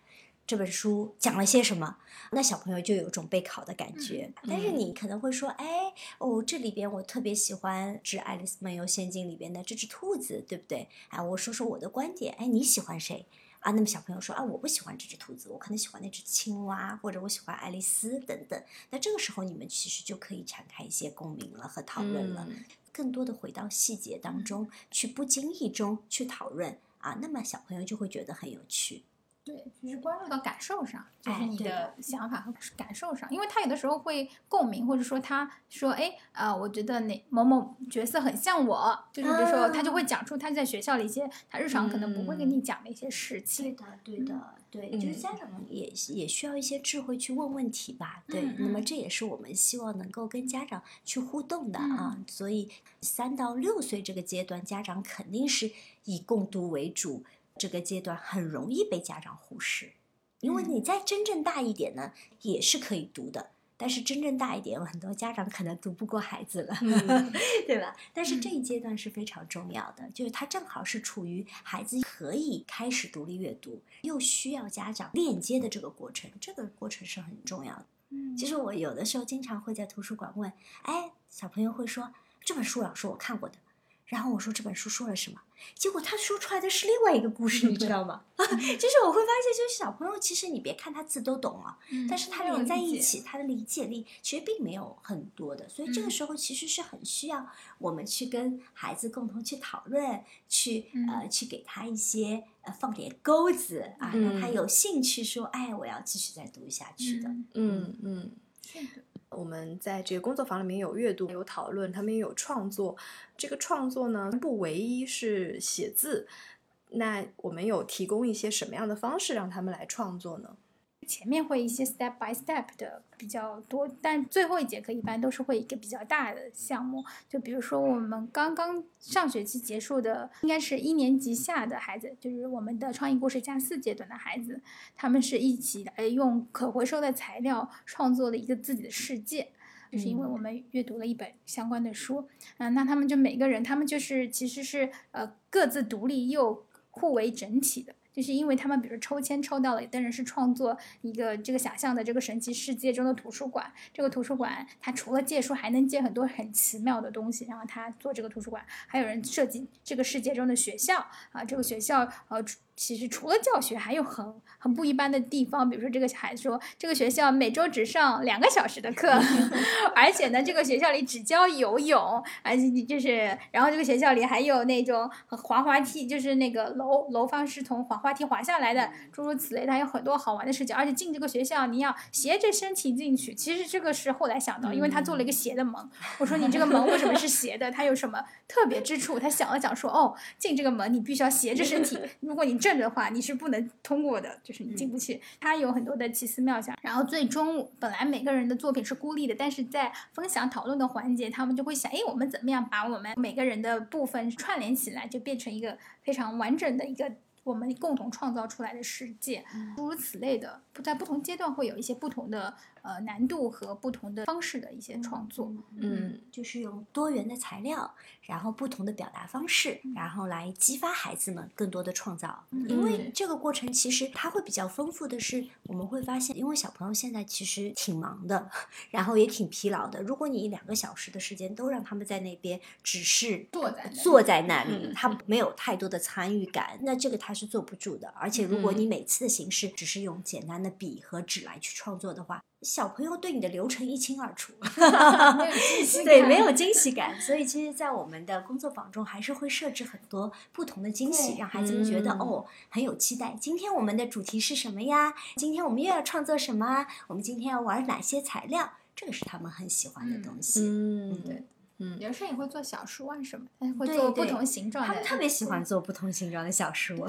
这本书讲了些什么，那小朋友就有一种备考的感觉。但是你可能会说，哎，哦，这里边我特别喜欢《致爱丽丝梦游仙境》里边的这只兔子，对不对？哎，我说说我的观点，哎，你喜欢谁？啊，那么小朋友说啊，我不喜欢这只兔子，我可能喜欢那只青蛙，或者我喜欢爱丽丝等等。那这个时候你们其实就可以展开一些共鸣了和讨论了，嗯更多的回到细节当中去，不经意中去讨论啊，那么小朋友就会觉得很有趣。对，就是关注到感受上，就哎是你的想法和感受上，因为他有的时候会共鸣，或者说他说，哎，呃，我觉得哪某某角色很像我，就是比如说他就会讲出他在学校里一些他日常可能不会跟你讲的一些事情。对的，对的，对，就是嗯家长也也需要一些智慧去问问题吧。对，嗯那么嗯这也是我们希望能够跟家长去互动的啊。所以三到六岁这个阶段，家长肯定是以共读为主，这个阶段很容易被家长忽视。因为嗯你再真正大一点呢，也是可以读的，但是真正大一点，有很多家长可能读不过孩子了，嗯 对吧？但是这一阶段是非常重要的，就是他正好是处于孩子可以开始独立阅读，又需要家长链接的这个过程，这个过程是很重要的。嗯其实我有的时候经常会在图书馆问，哎，小朋友会说这本书老师我看过的，然后我说这本书说了什么，结果他说出来的是另外一个故事，你知道吗？就是我会发现，就是小朋友其实你别看他字都懂啊，嗯但是他连在一起，他的理解力其实并没有很多的，所以这个嗯时候其实是很需要我们去跟孩子共同去讨论，去呃去给他一些呃放点钩子啊，让他嗯有兴趣说，哎，我要继续再读下去的。嗯嗯嗯。我们在这个工作坊里面有阅读、有讨论，他们也有创作。这个创作呢，不唯一是写字，那我们有提供一些什么样的方式让他们来创作呢？前面会一些 step by step 的比较多，但最后一节课一般都是会一个比较大的项目。就比如说我们刚刚上学期结束的，应该是一年级下的孩子，就是我们的创意故事加四阶段的孩子，他们是一起来用可回收的材料创作了一个自己的世界。就是因为我们阅读了一本相关的书，嗯、那他们就每个人，他们就是其实是呃各自独立又互为整体的。就是因为他们，比如抽签抽到了，有的人是创作一个这个想象的这个神奇世界中的图书馆。这个图书馆它除了借书，还能借很多很奇妙的东西。然后他做这个图书馆，还有人设计这个世界中的学校啊，这个学校呃，其实除了教学，还有很很不一般的地方。比如说这个孩子说，这个学校每周只上两个小时的课，而且呢，这个学校里只教游泳，而且你就是，然后这个学校里还有那种滑滑梯，就是那个楼楼房是从滑滑梯滑下来的，诸如此类的，还有很多好玩的事情。而且进这个学校，你要斜着身体进去。其实这个是后来想到，因为他做了一个斜的门。我说你这个门为什么是斜的？它有什么特别之处？他想了想说，哦，进这个门你必须要斜着身体，如果你正着的话，你是不能通过的，就是你进不去。他有很多的奇思妙想。然后最终本来每个人的作品是孤立的，但是在分享讨论的环节，他们就会想，哎，我们怎么样把我们每个人的部分串联起来，就变成一个非常完整的一个。我们共同创造出来的世界，诸如此类的，不在不同阶段会有一些不同的呃难度和不同的方式的一些创作。嗯，就是用多元的材料，然后不同的表达方式，然后来激发孩子们更多的创造。因为嗯这个过程其实它会比较丰富的是，我们会发现，因为小朋友现在其实挺忙的，然后也挺疲劳的。如果你两个小时的时间都让他们在那边只是坐在那里坐在那里嗯，他没有太多的参与感，那这个他是坐不住的。而且如果嗯你每次的形式只是用简单的笔和纸来去创作的话，小朋友对你的流程一清二楚。对，没有惊喜感，所以其实，在我们的工作坊中，还是会设置很多不同的惊喜，让孩子们觉得、嗯哦很有期待。今天我们的主题是什么呀？今天我们又要创作什么啊？我们今天要玩哪些材料？这个是他们很喜欢的东西。嗯，对，嗯有时候也会做小书啊什么，会做不同形状的。他们特别喜欢做不同形状的小书，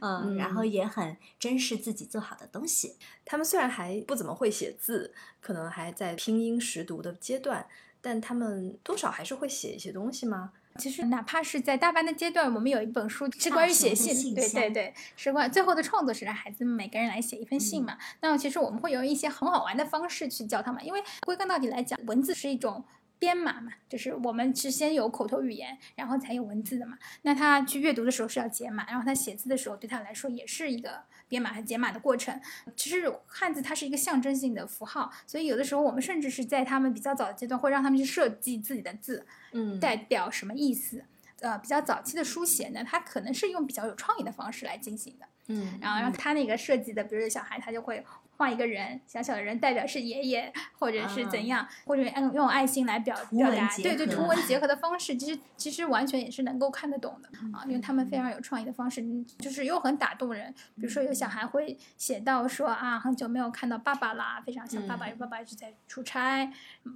嗯，然嗯后也很珍视自己做好的东西。他们虽然还不怎么会写字，可能还在拼音识读的阶段，但他们多少还是会写一些东西吗？其实哪怕是在大班的阶段，我们有一本书是关于写信对对对，是关最后的创作是让孩子们每个人来写一封信嘛。那其实我们会用一些很好玩的方式去教他们，因为归根到底来讲，文字是一种。编码嘛，就是我们是先有口头语言，然后才有文字的嘛。那他去阅读的时候是要解码，然后他写字的时候对他来说也是一个编码和解码的过程。其实汉字它是一个象征性的符号，所以有的时候我们甚至是在他们比较早的阶段会让他们去设计自己的字，嗯代表什么意思？呃，比较早期的书写呢，它可能是用比较有创意的方式来进行的。嗯然后让他那个设计的，比如说小孩，他就会画一个人，小小的人代表是爷爷，或者是怎样，或者用用爱心来表表达，结对对，图文结合的方式，其实其实完全也是能够看得懂的啊，因为他们非常有创意的方式，嗯就是又很打动人。比如说有小孩会写到说啊，很久没有看到爸爸啦，非常想爸爸，因为爸爸一直在出差，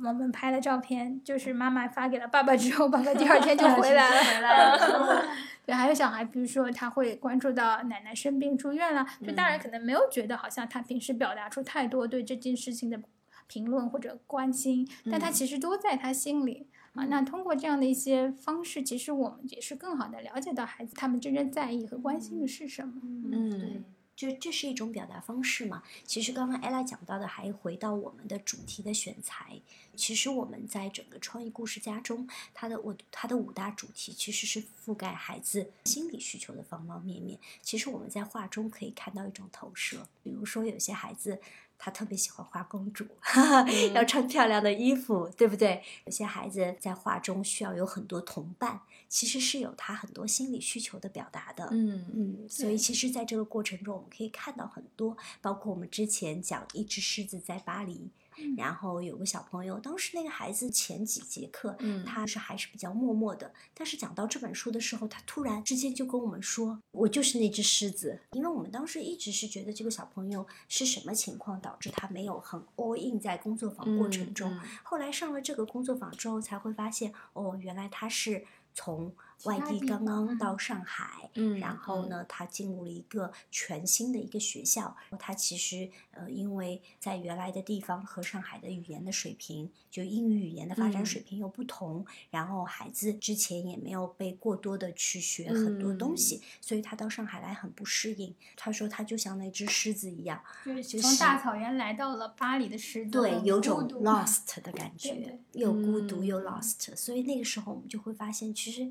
我们拍了照片，就是妈妈发给了爸爸之后，爸爸第二天就回来了，回来了。对，还有小孩，比如说他会关注到奶奶生病住院了，就大人可能没有觉得好像他平时表达出太多对这件事情的评论或者关心，但他其实都在他心里。啊，那通过这样的一些方式，其实我们也是更好的了解到孩子他们真正在意和关心的是什么。嗯对，就这是一种表达方式嘛。其实刚刚 ella 讲到的，还回到我们的主题的选材。其实我们在整个创意故事家中，它的我它的五大主题其实是覆盖孩子心理需求的方方面面。其实我们在画中可以看到一种投射，比如说有些孩子。他特别喜欢画公主，要穿漂亮的衣服，对不对？有些孩子在画中需要有很多同伴，其实是有他很多心理需求的表达的。嗯嗯，所以其实在这个过程中，我们可以看到很多，包括我们之前讲一只狮子在巴黎。然后有个小朋友，当时那个孩子前几节课，嗯。他是还是比较默默的，但是讲到这本书的时候，他突然之间就跟我们说：“我就是那只狮子。”因为我们当时一直是觉得这个小朋友是什么情况导致他没有很 all in 在工作坊过程中，嗯。后来上了这个工作坊之后，才会发现哦，原来他是从外地地刚刚到上海，嗯然后呢，他进入了一个全新的一个学校。他其实呃，因为在原来的地方和上海的语言的水平，就英语语言的发展嗯水平又不同，然后孩子之前也没有被过多的去学很多东嗯西，所以他到上海来很不适应。他说他就像那只狮子一样，就是从大草原来到了巴黎的狮子，对，有种 lost 的感觉，对对又孤独又嗯 lost。所以那个时候我们就会发现，其实。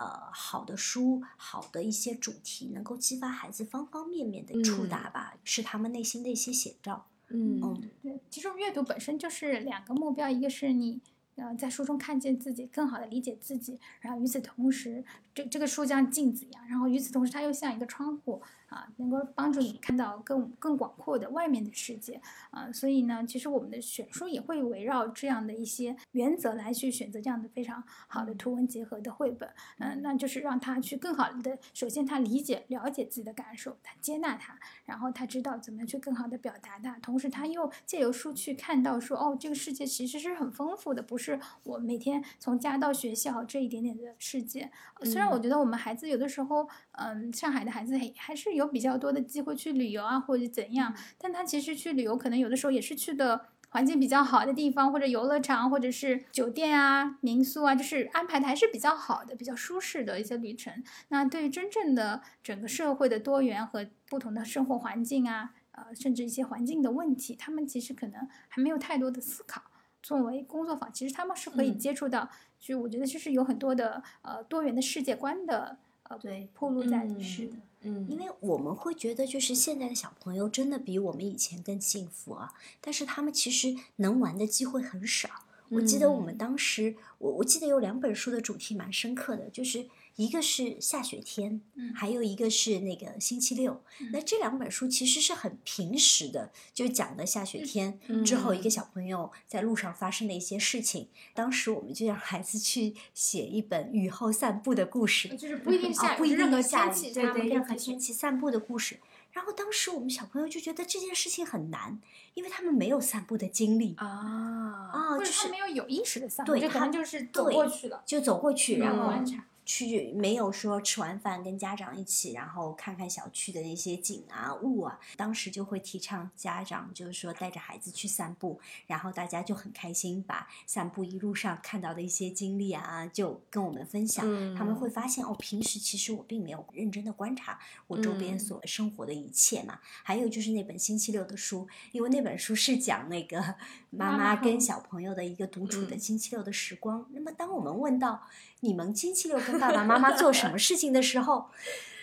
呃，好的书，好的一些主题，能够激发孩子方方面面的触达吧，是他们内心的一些写照。嗯嗯对，其实阅读本身就是两个目标，一个是你呃在书中看见自己，更好的理解自己，然后与此同时，这这个书像镜子一样，然后与此同时它又像一个窗户啊，能够帮助你看到更更广阔的外面的世界啊，所以呢，其实我们的选书也会围绕这样的一些原则来去选择这样的非常好的图文结合的绘本，嗯、那就是让他去更好的，首先他理解了解自己的感受，他接纳他，然后他知道怎么去更好的表达它，同时他又借由书去看到说，哦，这个世界其实是很丰富的，不是我每天从家到学校这一点点的世界。呃虽然我觉得我们孩子有的时候，嗯，上海的孩子还还是有比较多的机会去旅游啊，或者怎样，但他其实去旅游可能有的时候也是去的。环境比较好的地方，或者游乐场，或者是酒店啊、民宿啊，就是安排的还是比较好的、比较舒适的一些旅程。那对于真正的整个社会的多元和不同的生活环境啊，呃，甚至一些环境的问题，他们其实可能还没有太多的思考。作为工作坊，其实他们是可以嗯接触到，就我觉得就是有很多的呃多元的世界观的呃对铺路在里嗯面。是的，嗯，因为我们会觉得，就是现在的小朋友真的比我们以前更幸福啊，但是他们其实能玩的机会很少。我记得我们嗯当时，我我记得有两本书的主题蛮深刻的，就是一个是下雪天，嗯还有一个是那个星期六。那这两本书其实是很平时的，就讲的下雪天之后一个嗯小朋友在路上发生的一些事情。当时我们就让孩子去写一本雨后散步的故事，就是不一定下啊，不一雨任何定下雨，天何天气散步的故事。然后当时我们小朋友就觉得这件事情很难，因为他们没有散步的经历啊，啊，或就是没有有意识的散步，对就可能就是走过去了，就走过去，然后观察。去没有说吃完饭跟家长一起，然后看看小区的那些景啊物啊，当时就会提倡家长就是说带着孩子去散步，然后大家就很开心，把散步一路上看到的一些经历啊，就跟我们分享。他们嗯会发现哦，平时其实我并没有认真的观察我周边嗯所生活的一切嘛。还有就是那本星期六的书，因为那本书是讲那个 妈妈跟小朋友的一个独处的嗯星期六的时光。那么当我们问到你们星期六跟爸爸妈妈做什么事情的时候，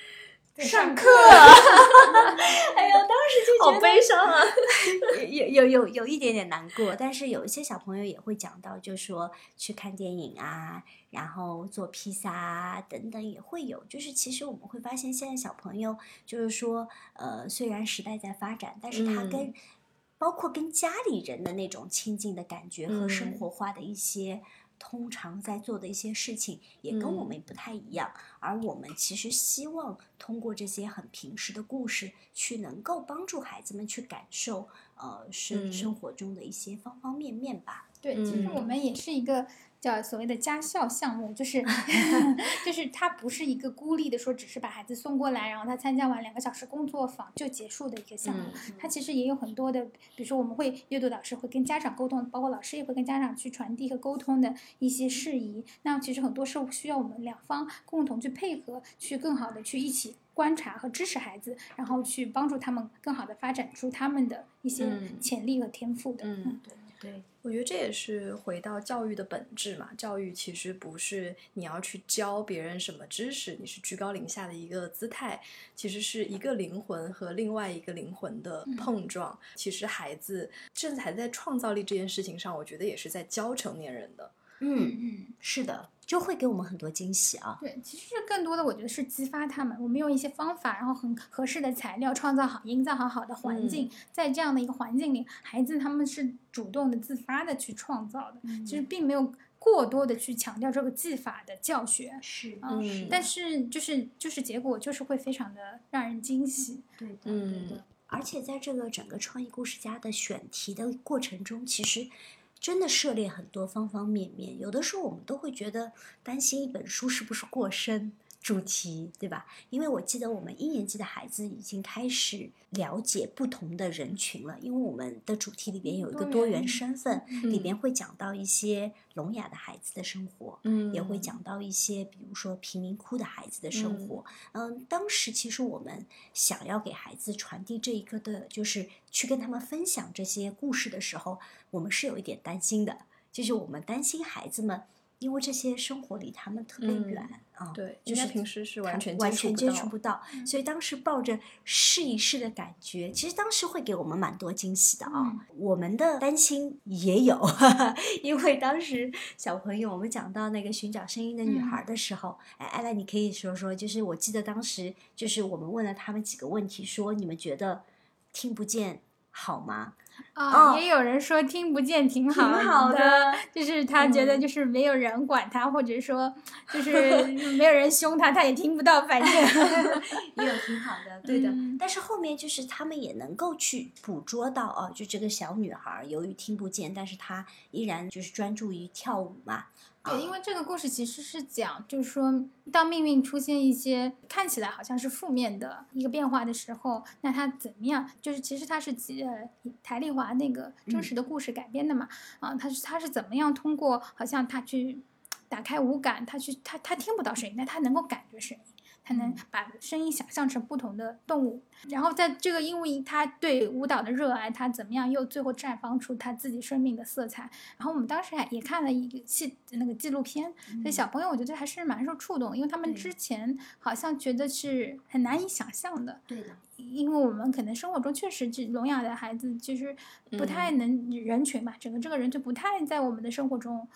上课。课，哎呦，当时就觉好得悲伤啊！有有有有一点点难过，但是有一些小朋友也会讲到，就说去看电影啊，然后做披萨啊等等也会有。就是其实我们会发现，现在小朋友就是说，呃，虽然时代在发展，但是他跟、嗯包括跟家里人的那种亲近的感觉和生嗯活化的一些。通常在做的一些事情也跟我嗯。们不太一样，而我们其实希望通过这些很平时的故事，去能够帮助孩子们去感受，呃，生嗯。生活中的一些方方面面吧。对，其实我嗯们也是一个叫所谓的家校项目，就是 就是它不是一个孤立的说，只是把孩子送过来，然后他参加完两个小时工作坊就结束的一个项目。它其实也有很多的，比如说我们会阅读老师会跟家长沟通，包括老师也会跟家长去传递和沟通的一些事宜。那其实很多是需要我们两方共同去配合，去更好的去一起观察和支持孩子，然后去帮助他们更好的发展出他们的一些潜力和天赋的。嗯，对对。我觉得这也是回到教育的本质嘛。教育其实不是你要去教别人什么知识，你是居高临下的一个姿态，其实是一个灵魂和另外一个灵魂的碰撞。其实孩子甚至还在创造力这件事情上，我觉得也是在教成年人的。嗯嗯，是的，就会给我们很多惊喜啊。对，其实更多的我觉得是激发他们。我们用一些方法，然后很合适的材料，创造好、营造好好的环境，在这样的一个环境里，孩子他们是主动的、自发的去创造的。其实并没有过多的去强调这个技法的教学，是嗯，但是就是就是结果就是会非常的让人惊喜。对的，对的。而且在这个整个创意故事家的选题的过程中，其实。真的涉猎很多方方面面，有的时候我们都会觉得担心一本书是不是过深。主题对吧？因为我记得我们一年级的孩子已经开始了解不同的人群了，因为我们的主题里边有一个多元身份，里边会讲到一些聋哑的孩子的生活，嗯，也会讲到一些比如说贫民窟的孩子的生活。嗯，当时其实我们想要给孩子传递这一个的，就是去跟他们分享这些故事的时候，我们是有一点担心的，就是我们担心孩子们。因为这些生活离他们特别远啊，对，就是平时是完全完全接触不到，所以当时抱着试一试的感觉，其实当时会给我们蛮多惊喜的啊。我们的担心也有，因为当时小朋友我们讲到那个寻找声音的女孩的时候，哎，艾拉你可以说说，就是我记得当时就是我们问了他们几个问题，说你们觉得听不见好吗？啊，也有人说听不见挺好的，就是他觉得就是没有人管他，或者说就是没有人凶他，他也听不到，反正 也有挺好的，对的。但是后面就是他们也能够去捕捉到哦，就这个小女孩由于听不见，但是她依然就是专注于跳舞嘛。对，因为这个故事其实是讲，就是说，当命运出现一些看起来好像是负面的一个变化的时候，那他怎么样？就是其实他是呃台丽华那个真实的故事改编的嘛，啊，他是他是怎么样通过好像他去打开五感，他去他他听不到声音，但他能够感觉声音。才能把声音想象成不同的动物，然后在这个，因为他对舞蹈的热爱，他怎么样又最后绽放出他自己生命的色彩。然后我们当时还也看了一个纪那个纪录片，所以小朋友我觉得还是蛮受触动，因为他们之前好像觉得是很难以想象的。对的，因为我们可能生活中确实这聋哑的孩子就是不太能人群吧，整个这个人就不太在我们的生活中。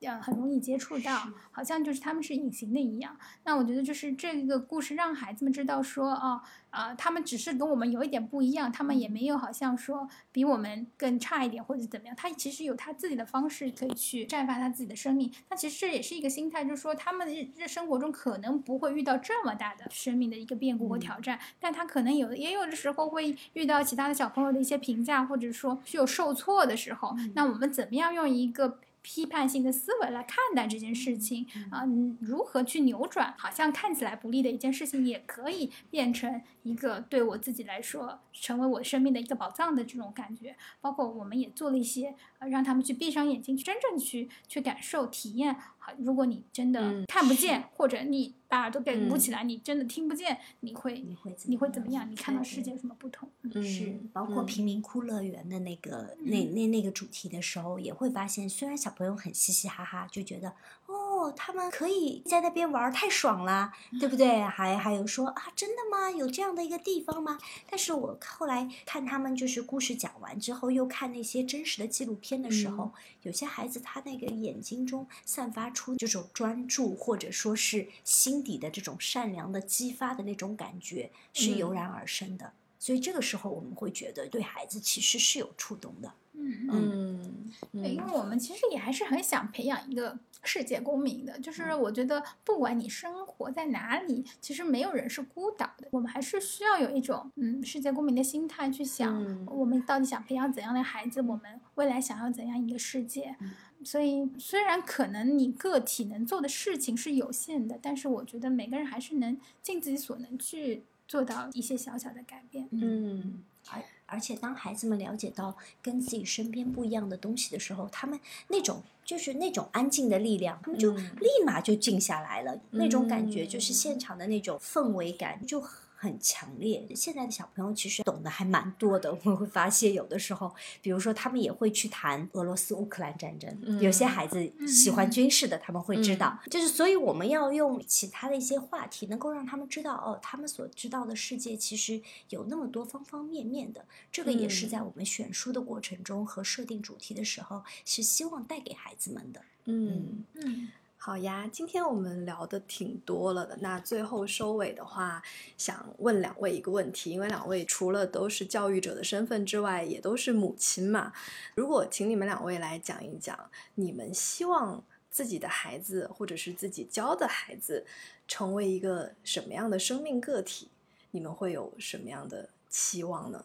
呃，很容易接触到，好像就是他们是隐形的一样。那我觉得就是这个故事让孩子们知道说，哦，啊，他们只是跟我们有一点不一样，他们也没有好像说比我们更差一点或者怎么样。他其实有他自己的方式可以去绽放他自己的生命。那其实这也是一个心态，就是说他们日生活中可能不会遇到这么大的生命的一个变故和挑战，但他可能有也有的时候会遇到其他的小朋友的一些评价，或者说是有受挫的时候。那我们怎么样用一个？批判性的思维来看待这件事情啊，如何去扭转？好像看起来不利的一件事情，也可以变成一个对我自己来说，成为我生命的一个宝藏的这种感觉。包括我们也做了一些，呃，让他们去闭上眼睛，去真正去去感受、体验。好，如果你真的看不见，或者你。把耳朵给捂起来，你真的听不见，你会你会你会怎么样？你看到世界有什么不同？是包括贫民窟乐园的那个那那那个主题的时候，也会发现，虽然小朋友很嘻嘻哈哈，就觉得哦，他们可以在那边玩太爽了，对不对？还还有说啊，真的吗？有这样的一个地方吗？但是我后来看他们就是故事讲完之后，又看那些真实的纪录片的时候，有些孩子他那个眼睛中散发出这种专注，或者说是心。心底的这种善良的激发的那种感觉是油然而生的，所以这个时候我们会觉得对孩子其实是有触动的。嗯嗯，对，因为我们其实也还是很想培养一个世界公民的，就是我觉得不管你生活在哪里，其实没有人是孤岛的，我们还是需要有一种嗯世界公民的心态去想，我们到底想培养怎样的孩子，我们未来想要怎样一个世界。所以虽然可能你个体能做的事情是有限的，但是我觉得每个人还是能尽自己所能去做到一些小小的改变。嗯，而而且当孩子们了解到跟自己身边不一样的东西的时候，他们那种就是那种安静的力量，他们就嗯立马就静下来了。那种感觉就是嗯现场的那种氛围感就很。很强烈。现在的小朋友其实懂得还蛮多的，我们会发现有的时候，比如说他们也会去谈俄罗斯乌克兰战争，有些孩子喜欢军事的，他们会知道。就是所以我们要用其他的一些话题，能够让他们知道哦，他们所知道的世界其实有那么多方方面面的。这个也是嗯在我们选书的过程中和设定主题的时候，是希望带给孩子们的。嗯。嗯，好呀，今天我们聊的挺多了的。那最后收尾的话，想问两位一个问题，因为两位除了都是教育者的身份之外，也都是母亲嘛。如果请你们两位来讲一讲，你们希望自己的孩子或者是自己教的孩子成为一个什么样的生命个体，你们会有什么样的期望呢？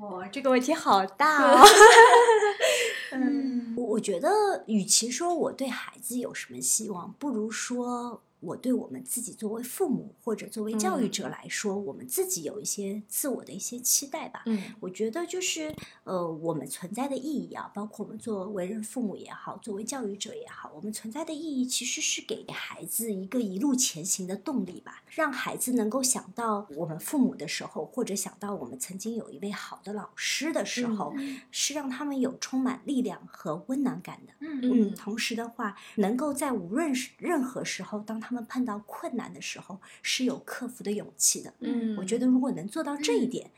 哇，这个问题好大哦！嗯。我我觉得，与其说我对孩子有什么希望，不如说我对我们自己作为父母或者作为教育者来说，我们自己有一些自我的一些期待吧。嗯我觉得就是呃，我们存在的意义啊，包括我们作为人父母也好，作为教育者也好，我们存在的意义其实是给孩子一个一路前行的动力吧，让孩子能够想到我们父母的时候，或者想到我们曾经有一位好的老师的时候，是让他们有充满力量和温暖感的。嗯嗯，同时的话，能够在无论是任何时候，当他们碰到困难的时候，是有克服的勇气的。嗯我觉得如果能做到这一点，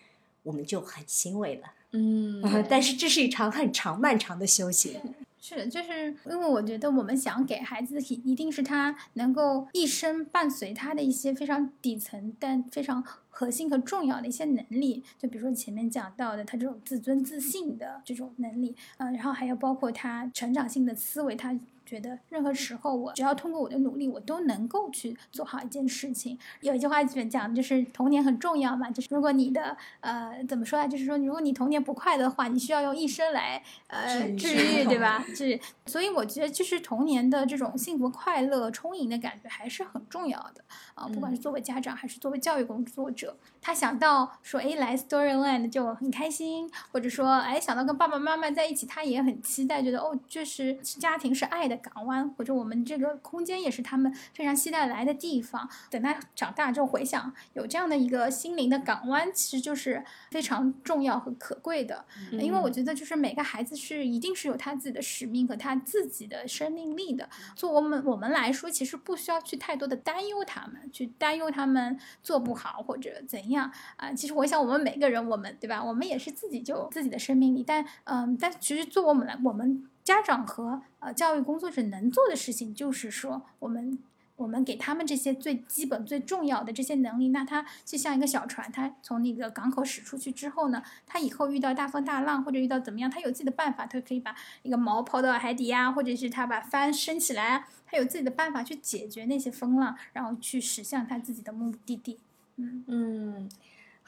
我们就很欣慰了。嗯但是这是一场很长漫长的修行。是，就是因为我觉得我们想给孩子一一定是他能够一生伴随他的一些非常底层但非常核心和重要的一些能力，就比如说前面讲到的他这种自尊自信的这种能力，嗯、然后还有包括他成长性的思维，他。觉得任何时候我只要通过我的努力，我都能够去做好一件事情。有一句话讲，就是童年很重要嘛，就是如果你的呃怎么说啊，就是说如果你童年不快乐的话，你需要用一生来呃治愈，对吧？治愈，所以我觉得就是童年的这种幸福、快乐、充盈的感觉还是很重要的啊、不管是作为家长还是作为教育工作者，他想到说哎来 Storyland 就很开心，或者说哎想到跟爸爸妈妈在一起，他也很期待，觉得哦，就是家庭是爱的港湾，或者我们这个空间也是他们非常期待来的地方。等他长大之后回想，有这样的一个心灵的港湾，其实就是非常重要和可贵的。因为我觉得就是每个孩子是一定是有他自己的使命和他自己的生命力的。做我们我们来说，其实不需要去太多的担忧他们，去担忧他们做不好或者怎样啊、其实我想，我们每个人，我们对吧？我们也是自己就有自己的生命力，但嗯，但其实做我们来，我们家长和呃教育工作者能做的事情，就是说我们。我们给他们这些最基本、最重要的这些能力，那他就像一个小船，他从那个港口驶出去之后呢，他以后遇到大风大浪或者遇到怎么样，他有自己的办法，他可以把一个锚抛到海底啊，或者是他把帆升起来，他有自己的办法去解决那些风浪，然后去驶向他自己的目的地。嗯嗯，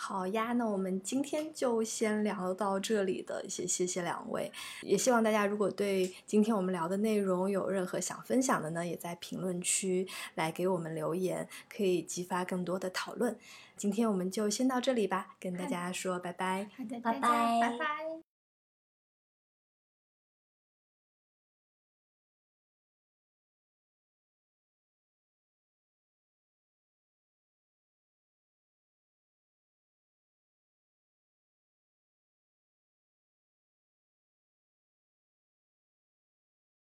好呀，那我们今天就先聊到这里的，谢谢谢两位，也希望大家如果对今天我们聊的内容有任何想分享的呢，也在评论区来给我们留言，可以激发更多的讨论。今天我们就先到这里吧，跟大家说拜拜。好的，拜拜拜拜。